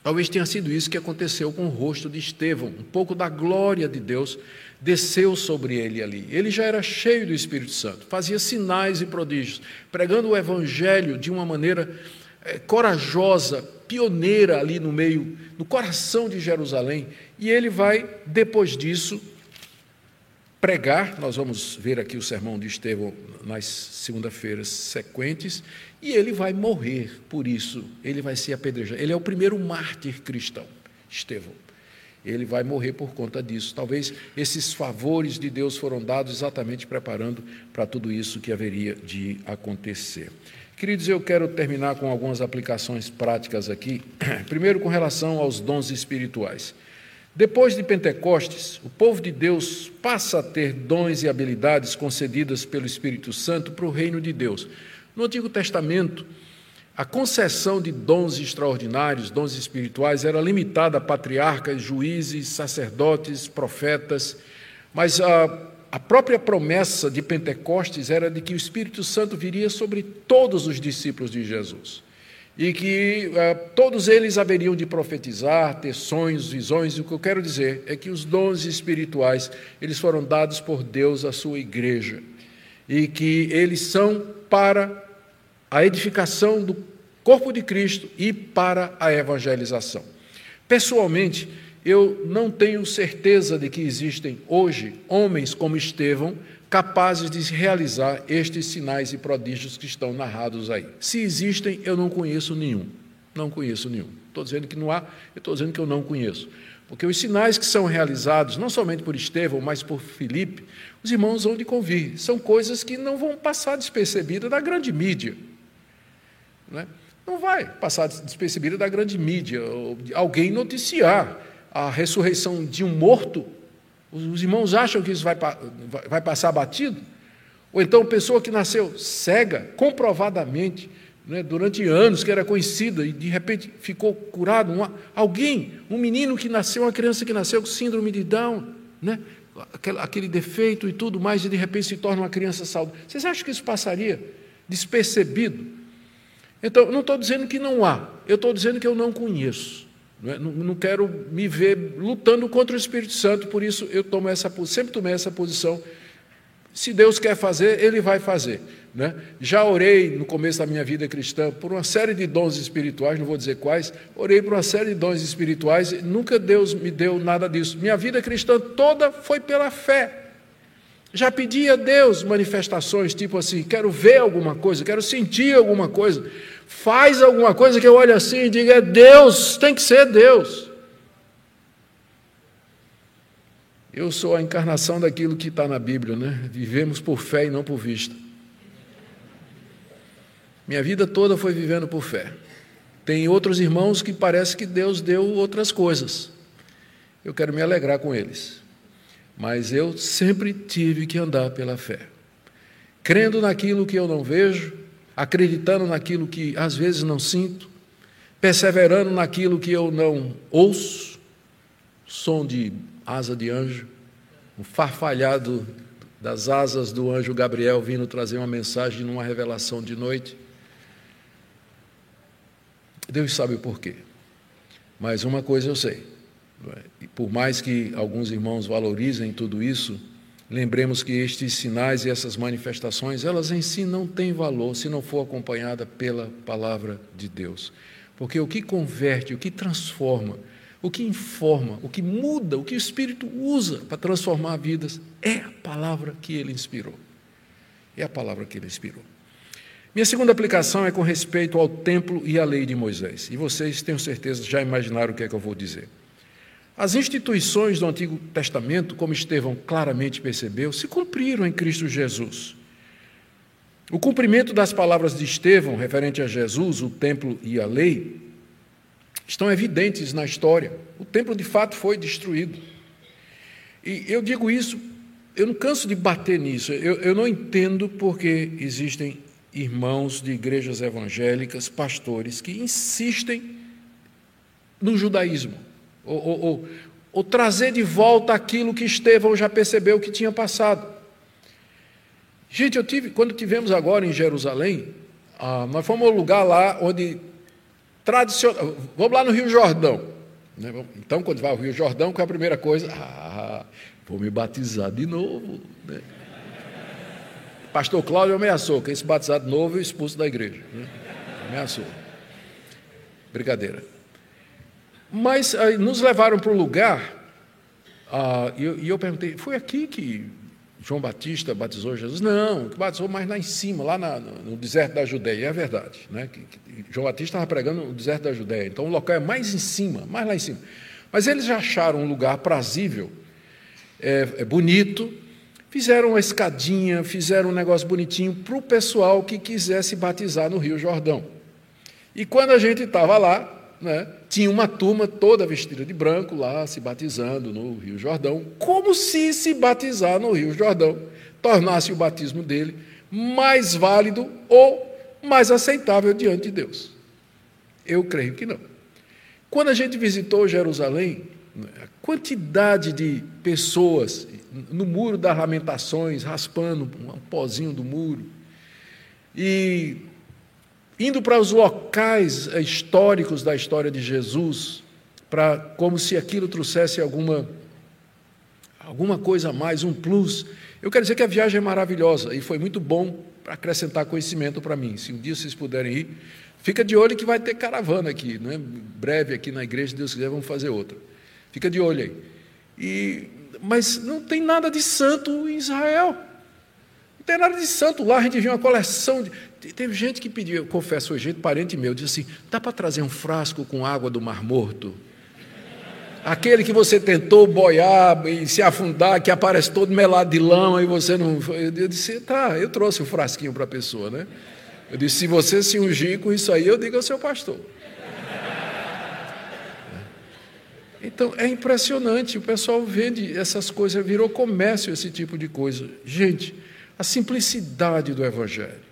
talvez tenha sido isso que aconteceu com o rosto de Estevão, um pouco da glória de Deus desceu sobre ele ali. Ele já era cheio do Espírito Santo, fazia sinais e prodígios, pregando o evangelho de uma maneira é, corajosa, pioneira ali no meio, no coração de Jerusalém, e ele vai, depois disso, pregar. Nós vamos ver aqui o sermão de Estevão nas segunda-feiras sequentes, e ele vai morrer por isso, ele vai ser apedrejado. Ele é o primeiro mártir cristão, Estevão. Ele vai morrer por conta disso. Talvez esses favores de Deus foram dados exatamente preparando para tudo isso que haveria de acontecer. Queridos, eu quero terminar com algumas aplicações práticas aqui. Primeiro, com relação aos dons espirituais. Depois de Pentecostes, o povo de Deus passa a ter dons e habilidades concedidas pelo Espírito Santo para o reino de Deus. No Antigo Testamento, a concessão de dons extraordinários, dons espirituais, era limitada a patriarcas, juízes, sacerdotes, profetas, mas a a própria promessa de Pentecostes era de que o Espírito Santo viria sobre todos os discípulos de Jesus e que uh, todos eles haveriam de profetizar, ter sonhos, visões. E o que eu quero dizer é que os dons espirituais eles foram dados por Deus à sua igreja e que eles são para a edificação do corpo de Cristo e para a evangelização. Pessoalmente, eu não tenho certeza de que existem hoje homens como Estevão capazes de realizar estes sinais e prodígios que estão narrados aí. Se existem, eu não conheço nenhum. Não conheço nenhum. Estou dizendo que não há, estou dizendo que eu não conheço. Porque os sinais que são realizados, não somente por Estevão, mas por Filipe, os irmãos vão de convir. São coisas que não vão passar despercebidas da grande mídia. Não, é? não vai passar despercebida da grande mídia. Alguém noticiar a ressurreição de um morto, os irmãos acham que isso vai, vai passar batido? Ou então pessoa que nasceu cega, comprovadamente, né, durante anos, que era conhecida e de repente ficou curado. Alguém, um menino que nasceu, uma criança que nasceu com síndrome de Down, né, aquele, aquele defeito e tudo mais, e de repente se torna uma criança saudável. Vocês acham que isso passaria despercebido? Então, não estou dizendo que não há, eu estou dizendo que eu não conheço. Não, é? não, não, quero me ver lutando contra o Espírito Santo, por isso eu tomo essa, sempre tomei essa posição. Se Deus quer fazer, Ele vai fazer. Né? Já orei no começo da minha vida cristã por uma série de dons espirituais, não vou dizer quais, orei por uma série de dons espirituais, e nunca Deus me deu nada disso. Minha vida cristã toda foi pela fé. Já pedi a Deus manifestações, tipo assim, quero ver alguma coisa, quero sentir alguma coisa. Faz alguma coisa que eu olhe assim e diga, é Deus, tem que ser Deus. Eu sou a encarnação daquilo que está na Bíblia, né? Vivemos por fé e não por vista. Minha vida toda foi vivendo por fé. Tem outros irmãos que parece que Deus deu outras coisas. Eu quero me alegrar com eles. Mas eu sempre tive que andar pela fé. Crendo naquilo que eu não vejo, acreditando naquilo que às vezes não sinto, perseverando naquilo que eu não ouço, som de asa de anjo, o farfalhado das asas do anjo Gabriel vindo trazer uma mensagem numa revelação de noite. Deus sabe o porquê. Mas uma coisa eu sei: é? e por mais que alguns irmãos valorizem tudo isso, lembremos que estes sinais e essas manifestações, elas em si não têm valor se não for acompanhada pela palavra de Deus. Porque o que converte, o que transforma, o que informa, o que muda, o que o Espírito usa para transformar vidas é a palavra que ele inspirou. É a palavra que ele inspirou. Minha segunda aplicação é com respeito ao templo e à lei de Moisés. E vocês, tenho certeza, já imaginaram o que é que eu vou dizer. As instituições do Antigo Testamento, como Estevão claramente percebeu, se cumpriram em Cristo Jesus. O cumprimento das palavras de Estevão, referente a Jesus, o templo e a lei, estão evidentes na história. O templo, de fato, foi destruído. E eu digo isso, eu não canso de bater nisso, eu, eu não entendo porque existem irmãos de igrejas evangélicas, pastores, que insistem no judaísmo, ou, ou, ou, ou trazer de volta aquilo que Estevão já percebeu que tinha passado. Gente, eu tive, quando tivemos agora em Jerusalém, ah, nós fomos ao lugar lá onde tradicional. Vamos lá no Rio Jordão. Né? Então, quando vai ao Rio Jordão, qual é a primeira coisa? Ah, vou me batizar de novo. Né? Pastor Cláudio ameaçou que esse batizado novo é expulso da igreja. Né? Ameaçou. Brincadeira. Mas aí, nos levaram para o lugar, ah, e, eu, e eu perguntei: foi aqui que João Batista batizou Jesus? Não, que batizou mais lá em cima, lá na, no deserto da Judéia. É verdade. Né? Que, que João Batista estava pregando no deserto da Judéia. Então o local é mais em cima, mais lá em cima. Mas eles acharam um lugar prazível, é, é bonito, Fizeram uma escadinha, fizeram um negócio bonitinho para o pessoal que quisesse batizar no Rio Jordão. E quando a gente estava lá, né, tinha uma turma toda vestida de branco lá, se batizando no Rio Jordão, como se se batizar no Rio Jordão tornasse o batismo dele mais válido ou mais aceitável diante de Deus. Eu creio que não. Quando a gente visitou Jerusalém, a quantidade de pessoas no muro das lamentações, raspando um pozinho do muro. E indo para os locais históricos da história de Jesus, para como se aquilo trouxesse alguma alguma coisa a mais, um plus. Eu quero dizer que a viagem é maravilhosa e foi muito bom para acrescentar conhecimento para mim. Se um dia vocês puderem ir, fica de olho que vai ter caravana aqui, não é? Breve aqui na igreja, se Deus quiser, vamos fazer outra. Fica de olho aí. E mas não tem nada de santo em Israel. Não tem nada de santo lá. A gente viu uma coleção. De... Teve gente que pediu, eu confesso, gente, parente meu, disse assim: dá para trazer um frasco com água do Mar Morto? Aquele que você tentou boiar e se afundar, que aparece todo melado de lama e você não. Eu disse: tá, eu trouxe o um frasquinho para a pessoa, né? Eu disse: se você se ungir com isso aí, eu digo ao seu pastor. Então é impressionante, o pessoal vende essas coisas, virou comércio esse tipo de coisa. Gente, a simplicidade do Evangelho.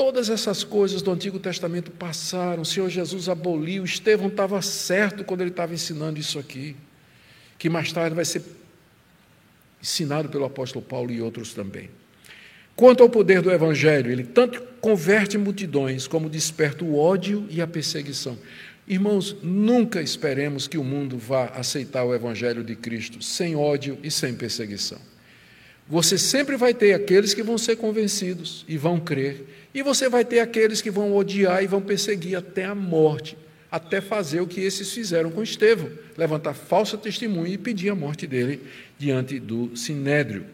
Todas essas coisas do Antigo Testamento passaram, o Senhor Jesus aboliu, Estevão estava certo quando ele estava ensinando isso aqui, que mais tarde vai ser ensinado pelo apóstolo Paulo e outros também. Quanto ao poder do Evangelho, ele tanto converte multidões como desperta o ódio e a perseguição. Irmãos, nunca esperemos que o mundo vá aceitar o Evangelho de Cristo sem ódio e sem perseguição. Você sempre vai ter aqueles que vão ser convencidos e vão crer, e você vai ter aqueles que vão odiar e vão perseguir até a morte, até fazer o que esses fizeram com Estevão, levantar falsa testemunha e pedir a morte dele diante do sinédrio.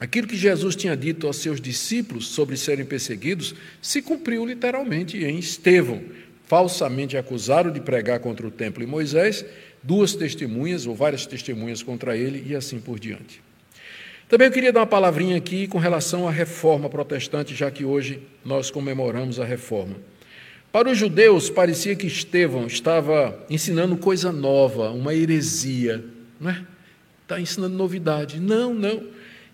Aquilo que Jesus tinha dito aos seus discípulos sobre serem perseguidos se cumpriu literalmente em Estevão. Falsamente acusado de pregar contra o templo e Moisés, duas testemunhas ou várias testemunhas contra ele e assim por diante. Também eu queria dar uma palavrinha aqui com relação à reforma protestante, já que hoje nós comemoramos a reforma. Para os judeus, parecia que Estevão estava ensinando coisa nova, uma heresia, não é? Está ensinando novidade. Não, não.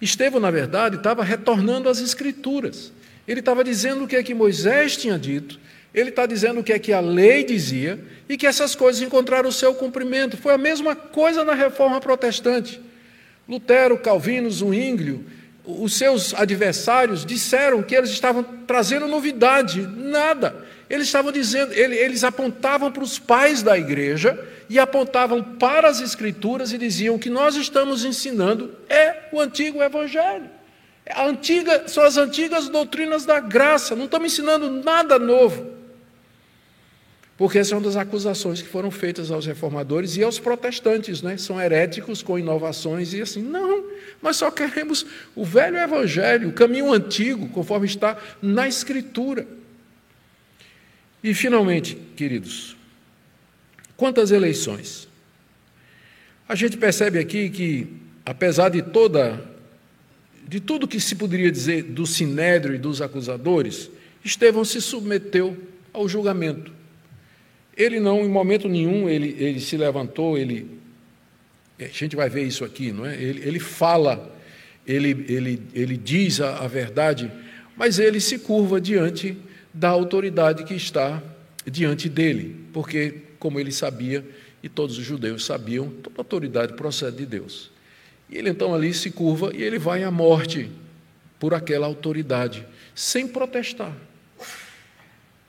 Estevão, na verdade, estava retornando às Escrituras. Ele estava dizendo o que é que Moisés tinha dito, ele está dizendo o que é que a lei dizia e que essas coisas encontraram o seu cumprimento. Foi a mesma coisa na reforma protestante. Lutero, Calvino, Zwinglio, os seus adversários disseram que eles estavam trazendo novidade, nada. Eles estavam dizendo, eles apontavam para os pais da igreja e apontavam para as Escrituras e diziam: que nós estamos ensinando é o antigo Evangelho. Antiga, são as antigas doutrinas da graça, não estamos ensinando nada novo. Porque essa é uma das acusações que foram feitas aos reformadores e aos protestantes, né? São heréticos com inovações e assim, não, nós só queremos o velho evangelho, o caminho antigo, conforme está na Escritura. E finalmente, queridos, Quantas eleições? A gente percebe aqui que, apesar de toda, de tudo que se poderia dizer do sinédrio e dos acusadores, Estevão se submeteu ao julgamento. Ele não, em momento nenhum, ele, ele se levantou, ele, a gente vai ver isso aqui, não é? Ele, ele fala, ele, ele, ele diz a, a verdade, mas ele se curva diante da autoridade que está diante dele, porque como ele sabia, e todos os judeus sabiam, toda autoridade procede de Deus. E ele então ali se curva e ele vai à morte por aquela autoridade, sem protestar.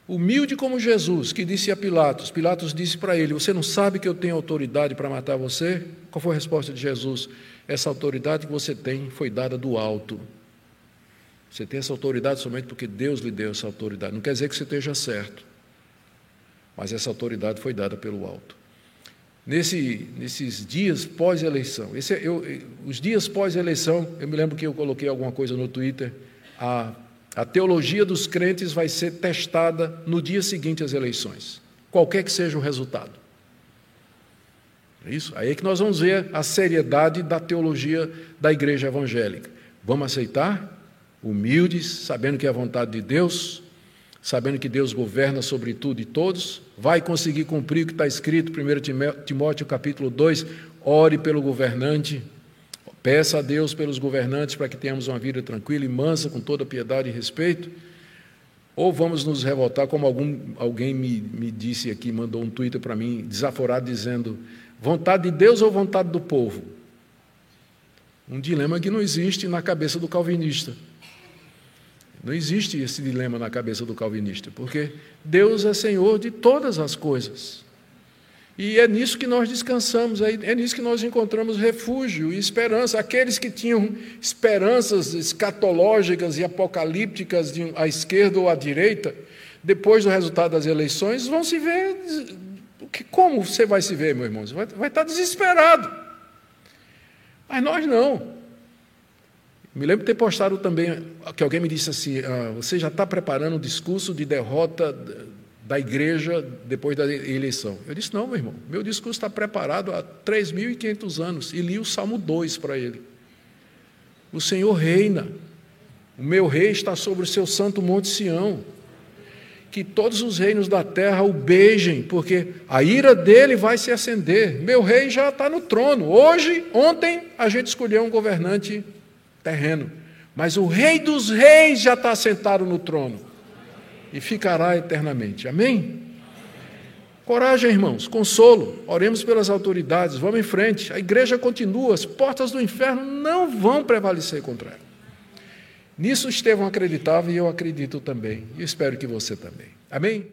Humilde como Jesus, que disse a Pilatos: Pilatos disse para ele: Você não sabe que eu tenho autoridade para matar você? Qual foi a resposta de Jesus? Essa autoridade que você tem foi dada do alto. Você tem essa autoridade somente porque Deus lhe deu essa autoridade. Não quer dizer que você esteja certo mas essa autoridade foi dada pelo alto. Nesse, nesses dias pós-eleição, é, os dias pós-eleição, eu me lembro que eu coloquei alguma coisa no Twitter, a, a teologia dos crentes vai ser testada no dia seguinte às eleições, qualquer que seja o resultado. É isso? Aí é que nós vamos ver a seriedade da teologia da igreja evangélica. Vamos aceitar, humildes, sabendo que é a vontade de Deus, sabendo que Deus governa sobre tudo e todos, vai conseguir cumprir o que está escrito, 1 Timóteo capítulo 2, ore pelo governante, peça a Deus pelos governantes para que tenhamos uma vida tranquila e mansa, com toda piedade e respeito, ou vamos nos revoltar, como algum, alguém me, me disse aqui, mandou um Twitter para mim, desaforado, dizendo, vontade de Deus ou vontade do povo? Um dilema que não existe na cabeça do calvinista. Não existe esse dilema na cabeça do calvinista, porque Deus é Senhor de todas as coisas. E é nisso que nós descansamos, é, nisso que nós encontramos refúgio e esperança. Aqueles que tinham esperanças escatológicas e apocalípticas de, à esquerda ou à direita, depois do resultado das eleições, vão se ver. Como você vai se ver, meu irmão? Você vai, vai estar desesperado. Mas nós não. Me lembro de ter postado também que alguém me disse assim: ah, você já está preparando o discurso de derrota da igreja depois da eleição. Eu disse: não, meu irmão, meu discurso está preparado há 3.500 anos e li o Salmo 2 para ele. O Senhor reina, o meu rei está sobre o seu santo monte Sião. Que todos os reinos da terra o beijem, porque a ira dele vai se acender. Meu rei já está no trono. Hoje, ontem, a gente escolheu um governante terreno. Mas o Rei dos Reis já está sentado no trono e ficará eternamente. Amém? Coragem, irmãos, consolo, oremos pelas autoridades, vamos em frente. A igreja continua, as portas do inferno não vão prevalecer contra ela. Nisso Estevão acreditava e eu acredito também, e espero que você também. Amém?